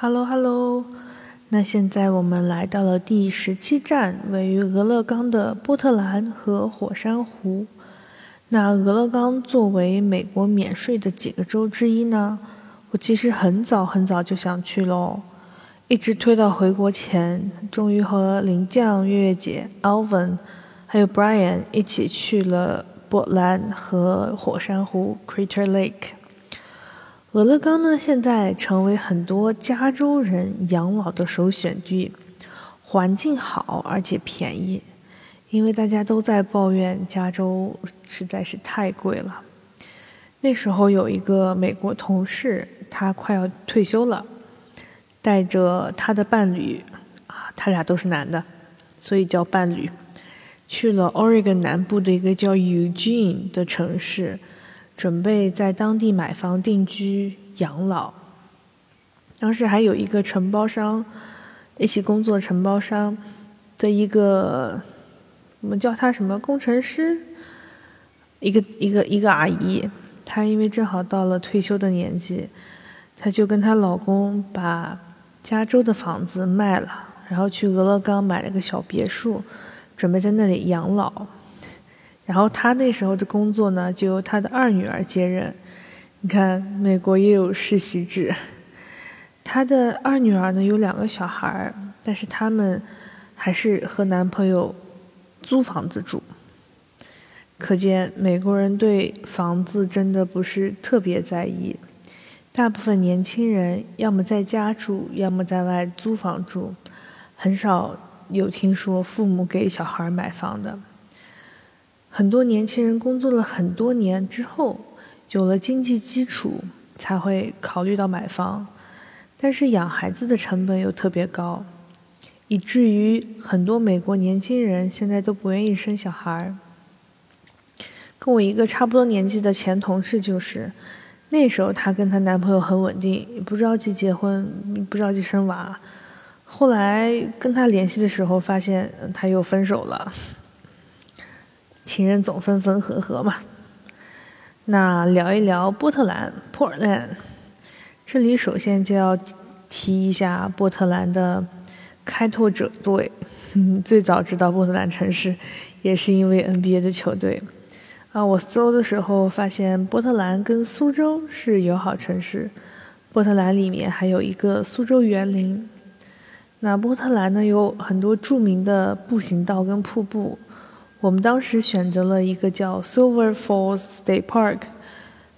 Hello，Hello。那现在我们来到了第十七站，位于俄勒冈的波特兰和火山湖。那俄勒冈作为美国免税的几个州之一呢，我其实很早很早就想去喽，一直推到回国前，终于和林酱、月月姐、Alvin 还有 Brian 一起去了波兰和火山湖 Crater Lake。俄勒冈呢，现在成为很多加州人养老的首选地，环境好而且便宜，因为大家都在抱怨加州实在是太贵了。那时候有一个美国同事，他快要退休了，带着他的伴侣，啊，他俩都是男的，所以叫伴侣，去了 Oregon 南部的一个叫 Eugene 的城市。准备在当地买房定居养老。当时还有一个承包商，一起工作承包商的一个，我们叫他什么工程师，一个一个一个阿姨，她因为正好到了退休的年纪，她就跟她老公把加州的房子卖了，然后去俄勒冈买了个小别墅，准备在那里养老。然后他那时候的工作呢，就由他的二女儿接任。你看，美国也有世袭制。他的二女儿呢有两个小孩，但是他们还是和男朋友租房子住。可见美国人对房子真的不是特别在意。大部分年轻人要么在家住，要么在外租房住，很少有听说父母给小孩买房的。很多年轻人工作了很多年之后，有了经济基础，才会考虑到买房。但是养孩子的成本又特别高，以至于很多美国年轻人现在都不愿意生小孩。跟我一个差不多年纪的前同事就是，那时候她跟她男朋友很稳定，不着急结婚，不着急生娃。后来跟她联系的时候，发现她又分手了。情人总分分合合嘛。那聊一聊波特兰 （Portland），这里首先就要提一下波特兰的开拓者队。最早知道波特兰城市，也是因为 NBA 的球队。啊，我搜的时候发现波特兰跟苏州是友好城市。波特兰里面还有一个苏州园林。那波特兰呢，有很多著名的步行道跟瀑布。我们当时选择了一个叫 Silver Falls State Park，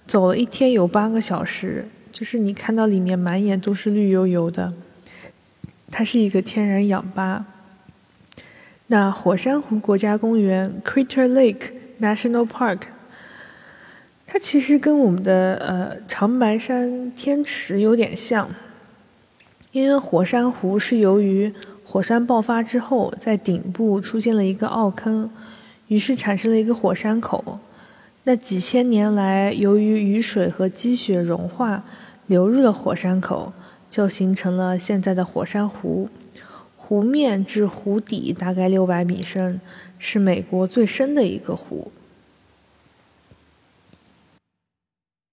走了一天有八个小时，就是你看到里面满眼都是绿油油的，它是一个天然氧吧。那火山湖国家公园 Crater Lake National Park，它其实跟我们的呃长白山天池有点像，因为火山湖是由于火山爆发之后，在顶部出现了一个凹坑。于是产生了一个火山口，那几千年来，由于雨水和积雪融化，流入了火山口，就形成了现在的火山湖。湖面至湖底大概六百米深，是美国最深的一个湖。